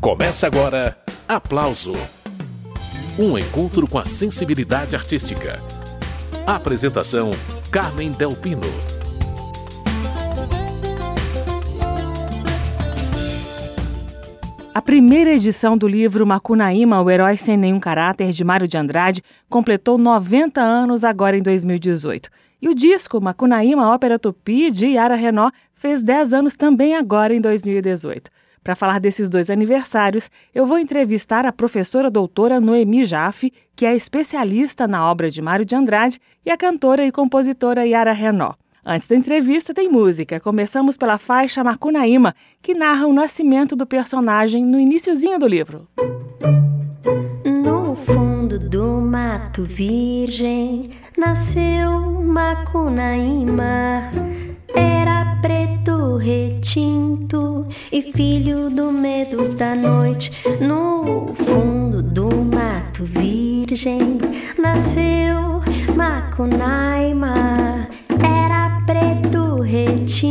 Começa agora Aplauso Um encontro com a sensibilidade artística. Apresentação: Carmen Delpino. A primeira edição do livro Macunaíma, O Herói Sem Nenhum Caráter, de Mário de Andrade, completou 90 anos agora em 2018. E o disco Macunaíma, Ópera Tupi, de Yara Renault, fez 10 anos também agora em 2018. Para falar desses dois aniversários, eu vou entrevistar a professora doutora Noemi Jaffe, que é especialista na obra de Mário de Andrade, e a cantora e compositora Yara Renault. Antes da entrevista tem música. Começamos pela faixa Macunaíma, que narra o nascimento do personagem no iníciozinho do livro. No fundo do mato virgem nasceu Macunaíma. Era preto retinto e filho do medo da noite. No fundo do mato virgem nasceu Macunaíma preto retinto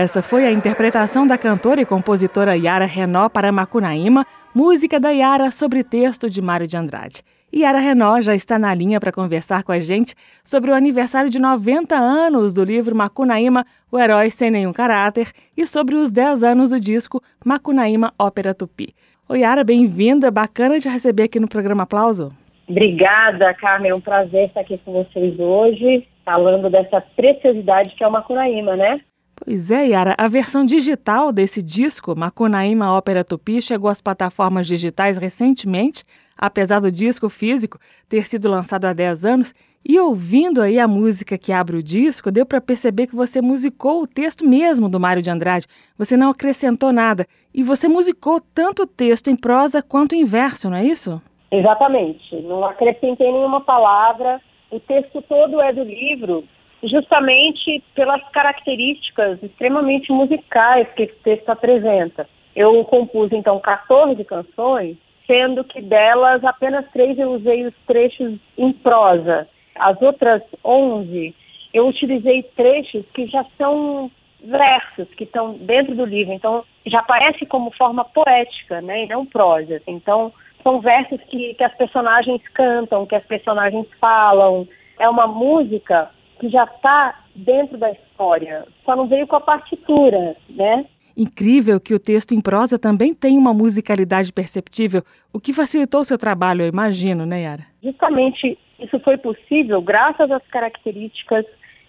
Essa foi a interpretação da cantora e compositora Yara Renó para Macunaíma, música da Yara sobre texto de Mário de Andrade. Yara Renó já está na linha para conversar com a gente sobre o aniversário de 90 anos do livro Macunaíma, O Herói Sem Nenhum Caráter, e sobre os 10 anos do disco Macunaíma Ópera Tupi. Oi, Yara, bem-vinda. Bacana te receber aqui no programa Aplauso. Obrigada, Carmen. É um prazer estar aqui com vocês hoje, falando dessa preciosidade que é o Macunaíma, né? Pois é, Yara, a versão digital desse disco, Macunaíma Ópera Tupi, chegou às plataformas digitais recentemente, apesar do disco físico ter sido lançado há 10 anos. E ouvindo aí a música que abre o disco, deu para perceber que você musicou o texto mesmo do Mário de Andrade. Você não acrescentou nada. E você musicou tanto o texto em prosa quanto em verso, não é isso? Exatamente. Não acrescentei nenhuma palavra. O texto todo é do livro, justamente pelas características extremamente musicais que esse texto apresenta. Eu compus, então, 14 canções, sendo que delas apenas três eu usei os trechos em prosa. As outras 11 eu utilizei trechos que já são versos, que estão dentro do livro. Então, já aparece como forma poética, né, e não prosa. Então, são versos que, que as personagens cantam, que as personagens falam. É uma música que já está dentro da história, só não veio com a partitura, né? Incrível que o texto em prosa também tem uma musicalidade perceptível, o que facilitou o seu trabalho, eu imagino, né, Yara? Justamente isso foi possível graças às características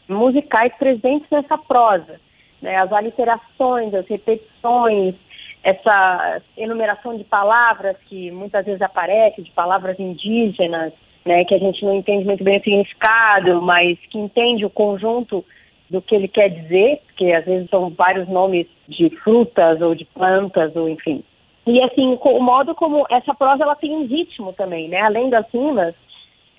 musicais presentes nessa prosa. Né? As aliterações, as repetições, essa enumeração de palavras que muitas vezes aparece, de palavras indígenas, né, que a gente não entende muito bem o significado, mas que entende o conjunto do que ele quer dizer, porque às vezes são vários nomes de frutas ou de plantas, ou enfim. E assim, o modo como essa prosa ela tem um ritmo também, né? Além das rimas,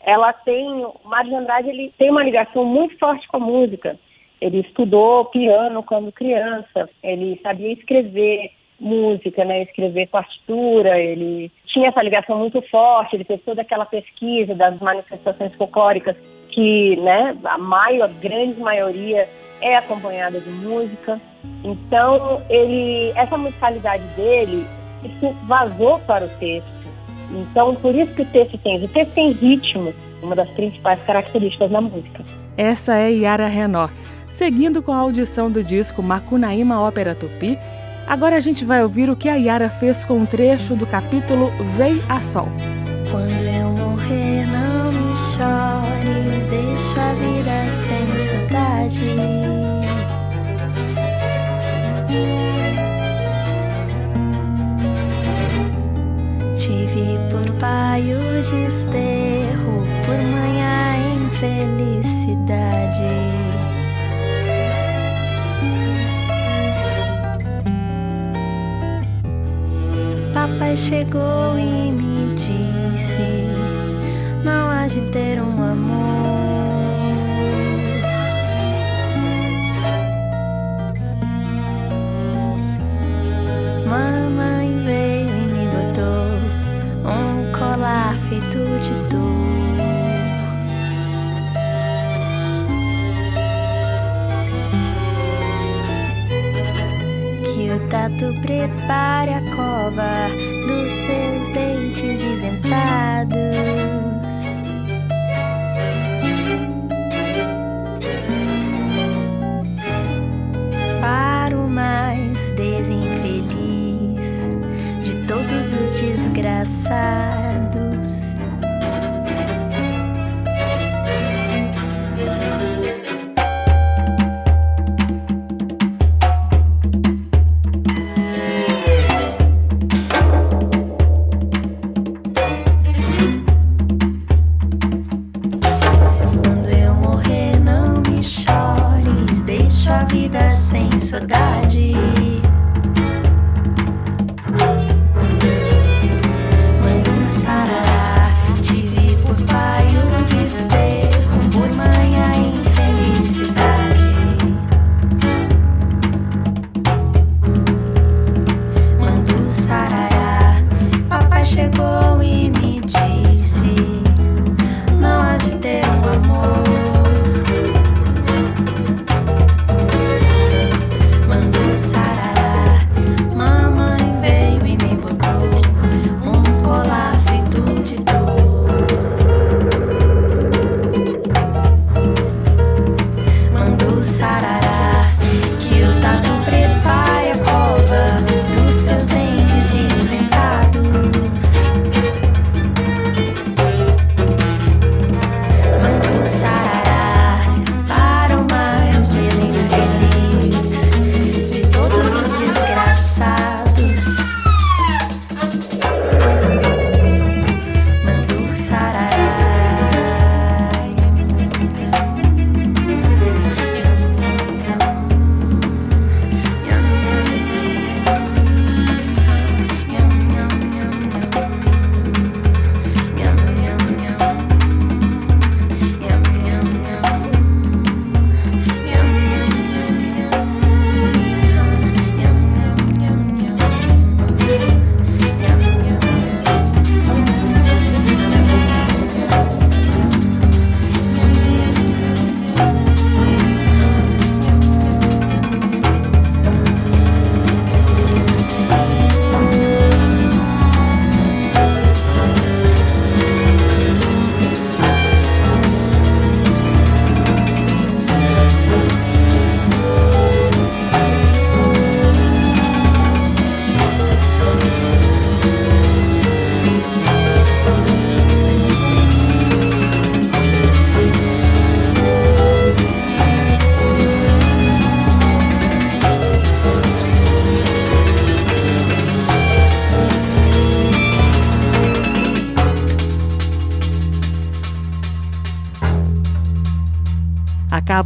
ela tem, o Mário de Andrade ele tem uma ligação muito forte com a música. Ele estudou piano quando criança, ele sabia escrever, música, né, escrever partitura, ele tinha essa ligação muito forte, ele fez toda aquela pesquisa das manifestações folclóricas que, né, a maior, a grande maioria é acompanhada de música. Então, ele, essa musicalidade dele, isso vazou para o texto. Então, por isso que o texto tem, o texto tem ritmo, uma das principais características da música. Essa é Yara Renó. Seguindo com a audição do disco Macunaíma Ópera Tupi, Agora a gente vai ouvir o que a Yara fez com um trecho do capítulo Vei a Sol. Quando eu morrer, não me chores, deixa a vida sem saudade. Tive por pai o desterro, por mãe a infelicidade. Papai chegou e me disse: Não há de ter um amor. Que o tatu prepare a cova dos seus dentes desentados. Para o mais desinfeliz de todos os desgraçados.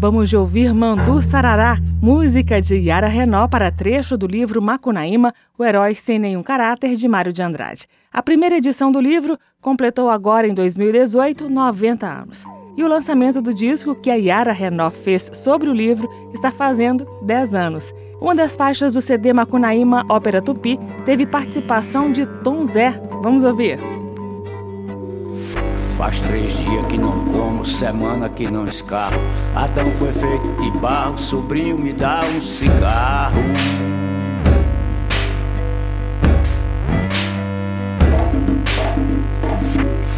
Acabamos de ouvir Mandu Sarará, música de Yara Renó para trecho do livro Macunaíma, O Herói Sem Nenhum Caráter, de Mário de Andrade. A primeira edição do livro completou agora, em 2018, 90 anos. E o lançamento do disco que a Yara Renó fez sobre o livro está fazendo 10 anos. Uma das faixas do CD Macunaíma Ópera Tupi teve participação de Tom Zé. Vamos ouvir. Faz três dias que não como, semana que não escarro. Adão foi feito de barro, sobrinho me dá um cigarro.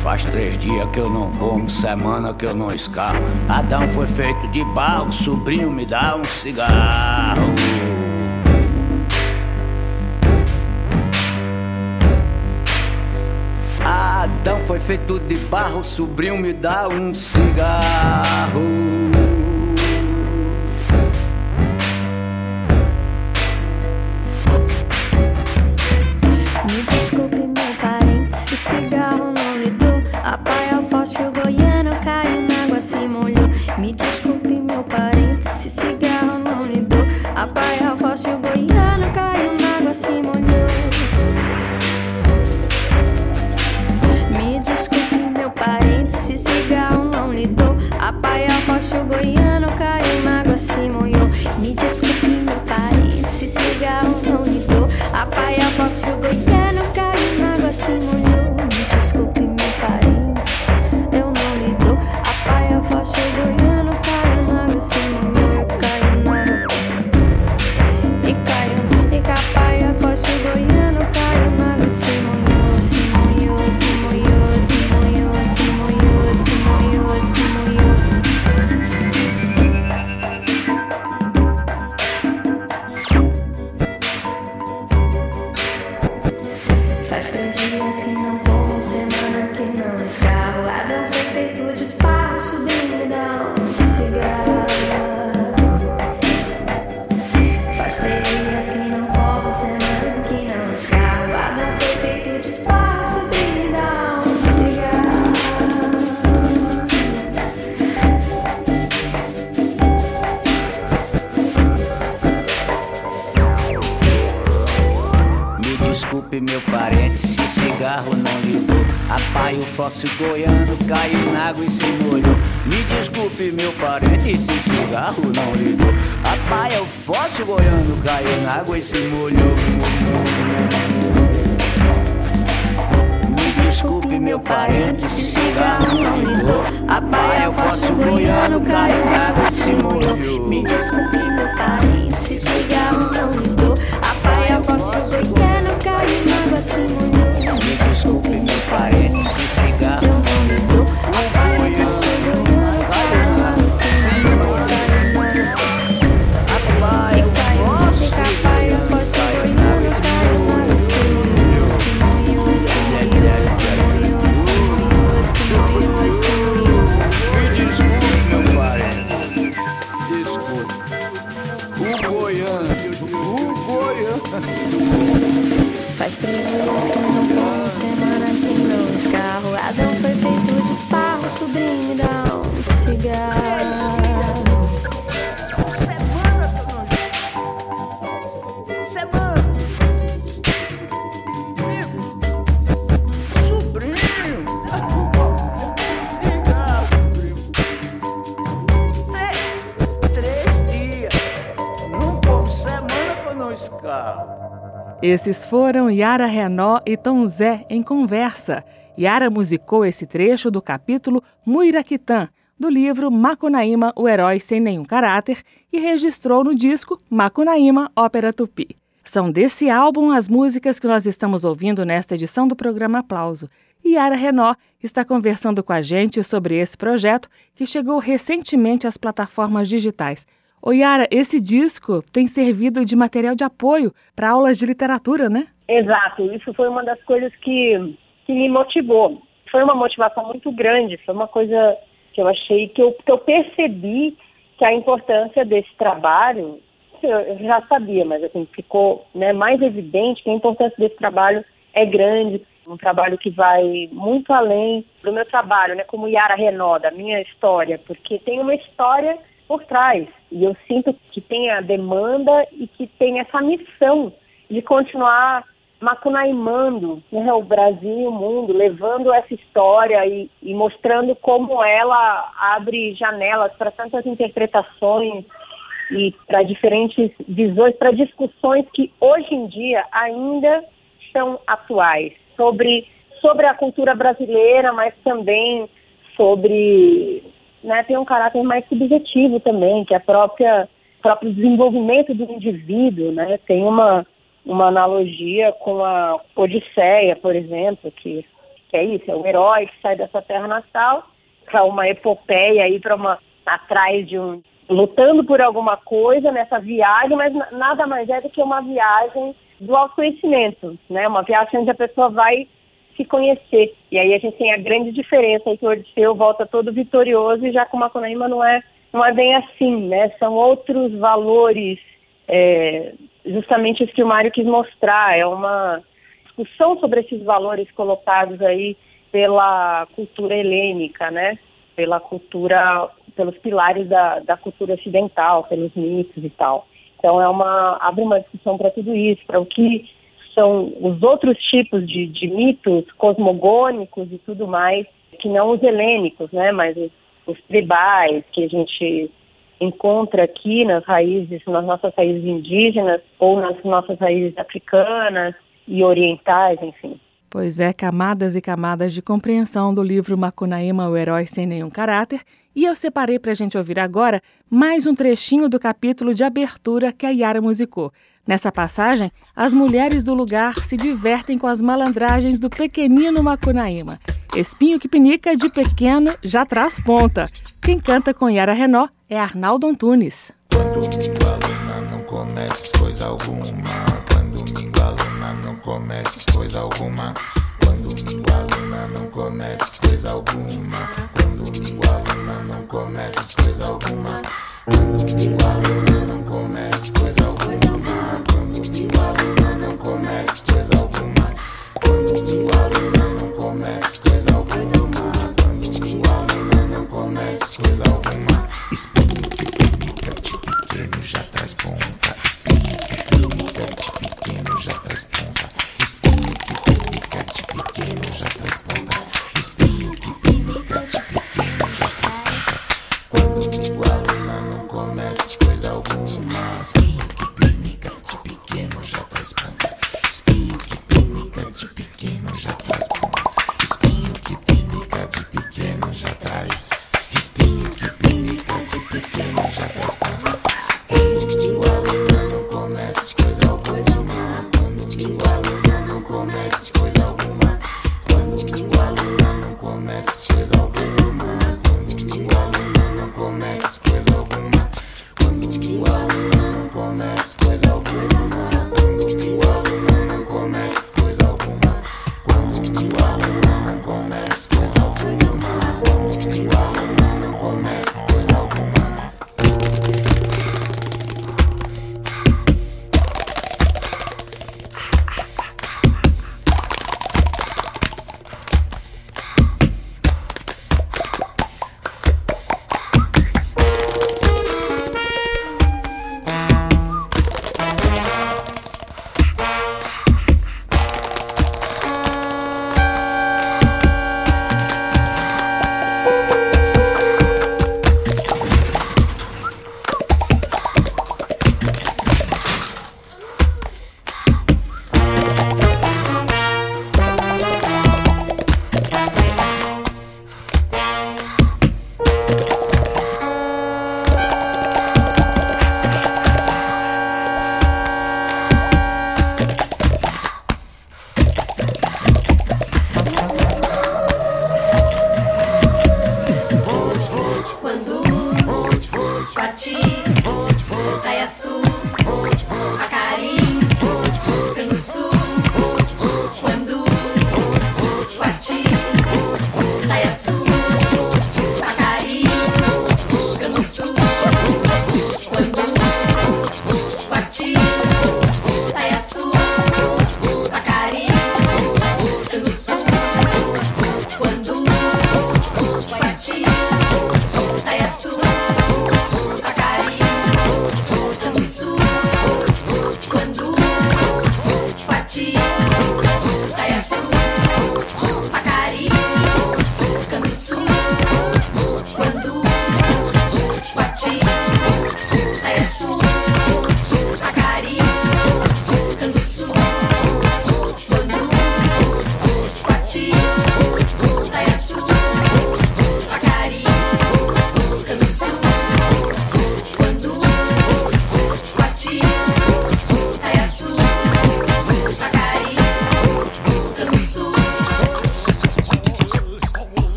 Faz três dias que eu não como, semana que eu não escarro. Adão foi feito de barro, sobrinho me dá um cigarro. Adão foi feito de barro, sobrinho me dá um cigarro. Goiano desculpe, meu parente, se cigarro não ligou. Apai o fóssil goiano caiu na água e se molhou. Me desculpe, meu parente, se cigarro não ligou. Apai o fóssil goiano caiu na água e se molhou. Me desculpe, meu parente, se cigarro não ligou. Apai o fóssil goiano caiu na água e se molhou. Me desculpe, meu parente, se cigarro não lidou. Desculpe, Esses foram Yara Renó e Tom Zé em conversa. Yara musicou esse trecho do capítulo Muiraquitã, do livro Macunaíma, o Herói Sem Nenhum Caráter, e registrou no disco Macunaíma, Ópera Tupi. São desse álbum as músicas que nós estamos ouvindo nesta edição do programa Aplauso. Yara Renó está conversando com a gente sobre esse projeto que chegou recentemente às plataformas digitais. Ô Yara, esse disco tem servido de material de apoio para aulas de literatura, né? Exato, isso foi uma das coisas que, que me motivou. Foi uma motivação muito grande, foi uma coisa que eu achei, que eu, que eu percebi que a importância desse trabalho, eu, já sabia, mas assim, ficou né, mais evidente que a importância desse trabalho é grande, um trabalho que vai muito além do meu trabalho, né, como Yara Renó, da minha história, porque tem uma história por trás. E eu sinto que tem a demanda e que tem essa missão de continuar macunaimando né, o Brasil e o mundo, levando essa história e, e mostrando como ela abre janelas para tantas interpretações e para diferentes visões, para discussões que hoje em dia ainda são atuais sobre, sobre a cultura brasileira, mas também sobre né, tem um caráter mais subjetivo também, que a própria próprio desenvolvimento do indivíduo, né? Tem uma uma analogia com a Odisseia, por exemplo, que, que é isso, é o herói que sai dessa terra natal para uma epopeia aí para uma atrás de um lutando por alguma coisa nessa viagem, mas nada mais é do que uma viagem do autoconhecimento, né? Uma viagem onde a pessoa vai se conhecer. E aí a gente tem a grande diferença aí que o Odisseu volta todo vitorioso e já com Macunaíma não é, não é bem assim, né? São outros valores, é, justamente isso que o Mário quis mostrar, é uma discussão sobre esses valores colocados aí pela cultura helênica, né? Pela cultura, pelos pilares da, da cultura ocidental, pelos mitos e tal. Então é uma abre uma discussão para tudo isso, para o que são os outros tipos de, de, mitos cosmogônicos e tudo mais, que não os helênicos, né, mas os, os tribais que a gente encontra aqui nas raízes, nas nossas raízes indígenas ou nas nossas raízes africanas e orientais, enfim. Pois é, camadas e camadas de compreensão do livro Macunaíma, o Herói Sem Nenhum Caráter. E eu separei para a gente ouvir agora mais um trechinho do capítulo de abertura que a Yara musicou. Nessa passagem, as mulheres do lugar se divertem com as malandragens do pequenino Macunaíma. Espinho que pinica de pequeno já traz ponta. Quem canta com Yara Renó é Arnaldo Antunes. Quando aluna não comeces coisa alguma. Quando aluna não comeces coisa alguma. Quando aluna não comeces coisa alguma. Quando aluna não comeces coisa alguma. Quando não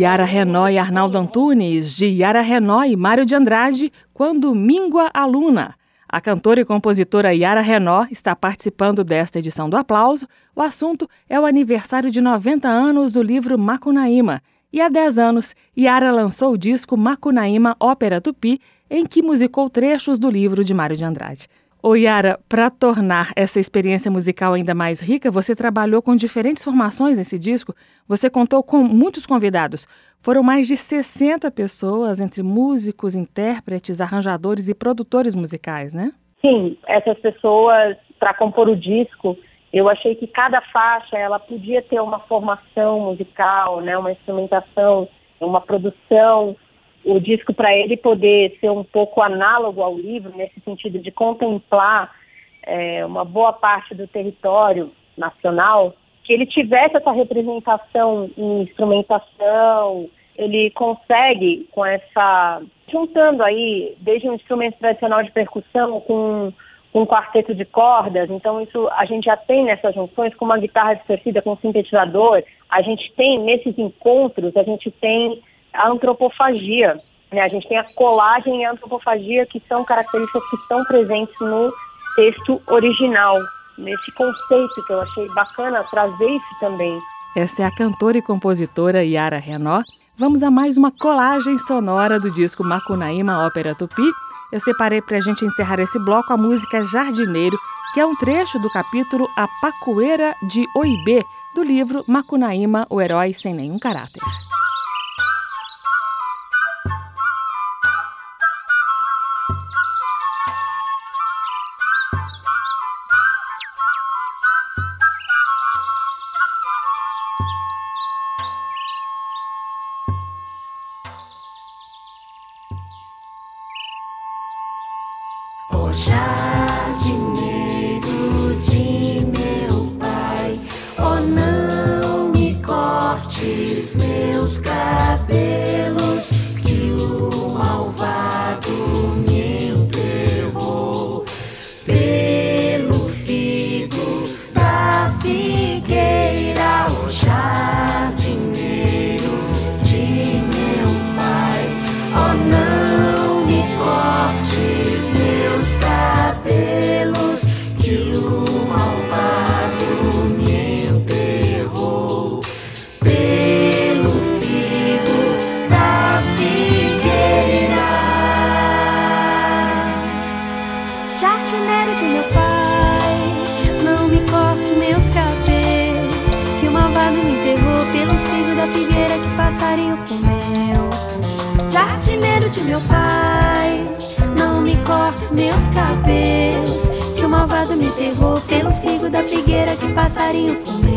Yara Renó e Arnaldo Antunes, de Yara Renó e Mário de Andrade, Quando Mingua a Luna. A cantora e compositora Yara Renó está participando desta edição do Aplauso. O assunto é o aniversário de 90 anos do livro Macunaíma. E há 10 anos, Yara lançou o disco Macunaíma Ópera Tupi, em que musicou trechos do livro de Mário de Andrade. Ô Yara, para tornar essa experiência musical ainda mais rica, você trabalhou com diferentes formações nesse disco. Você contou com muitos convidados. Foram mais de 60 pessoas, entre músicos, intérpretes, arranjadores e produtores musicais, né? Sim, essas pessoas, para compor o disco, eu achei que cada faixa ela podia ter uma formação musical, né, uma instrumentação, uma produção o disco para ele poder ser um pouco análogo ao livro, nesse sentido de contemplar é, uma boa parte do território nacional, que ele tivesse essa representação em instrumentação, ele consegue com essa juntando aí desde um instrumento tradicional de percussão com um quarteto de cordas, então isso a gente já tem nessas junções com uma guitarra distorcida com um sintetizador, a gente tem nesses encontros, a gente tem a antropofagia. Né? A gente tem a colagem e a antropofagia, que são características que estão presentes no texto original, nesse conceito que eu achei bacana trazer isso também. Essa é a cantora e compositora Yara Renó. Vamos a mais uma colagem sonora do disco Macunaíma Ópera Tupi. Eu separei para a gente encerrar esse bloco a música Jardineiro, que é um trecho do capítulo A Pacoeira de Oibê, do livro Macunaíma, o herói sem nenhum caráter. Que passarinho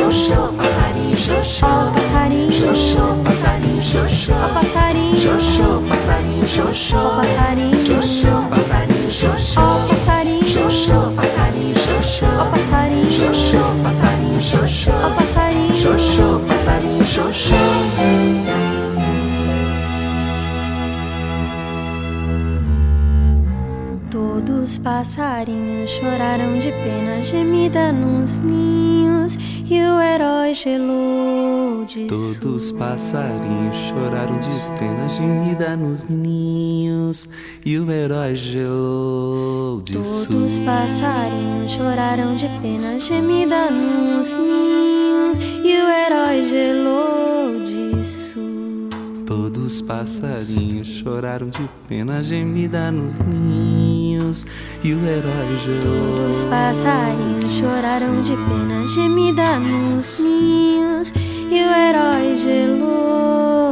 xoxô, passarinho, xoxô, passarinho, xoxô, passarinho, xoxô, passarinho, xoxô, passarinho, xoxô, passarinho, xoxô, passarinho, xoxô, passarinho, xoxô, passarinho, xoxô, passarinho, xoxô, passarinho, xoxô, passarinho, xoxô, passarinho, xoxô. Todos os passarinhos choraram de pena gemida nos ninhos e o herói gelou de Todos os passarinhos choraram de pena gemida nos ninhos e o herói gelou de Todos os passarinhos choraram de pena gemida nos ninhos e o herói gelou disso. Todos os passarinhos choraram de pena gemida nos ninhos e o herói gelou. Todos os passarinhos choraram de pena gemida nos ninhos e o herói gelou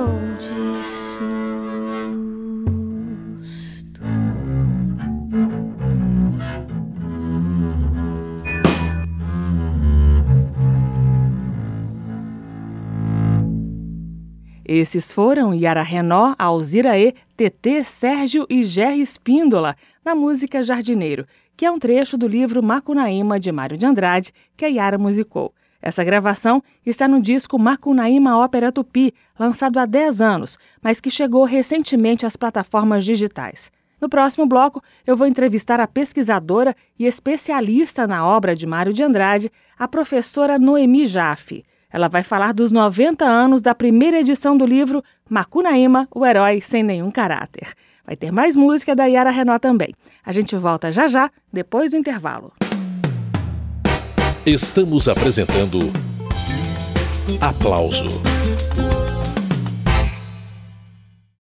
Esses foram Yara Renó, Alzira E, TT, Sérgio e Gerry Espíndola, na música Jardineiro, que é um trecho do livro Macunaíma, de Mário de Andrade, que a Yara musicou. Essa gravação está no disco Macunaíma Ópera Tupi, lançado há 10 anos, mas que chegou recentemente às plataformas digitais. No próximo bloco, eu vou entrevistar a pesquisadora e especialista na obra de Mário de Andrade, a professora Noemi Jaffe. Ela vai falar dos 90 anos da primeira edição do livro Macunaíma, o herói sem nenhum caráter. Vai ter mais música da Yara Renó também. A gente volta já já, depois do intervalo. Estamos apresentando Aplauso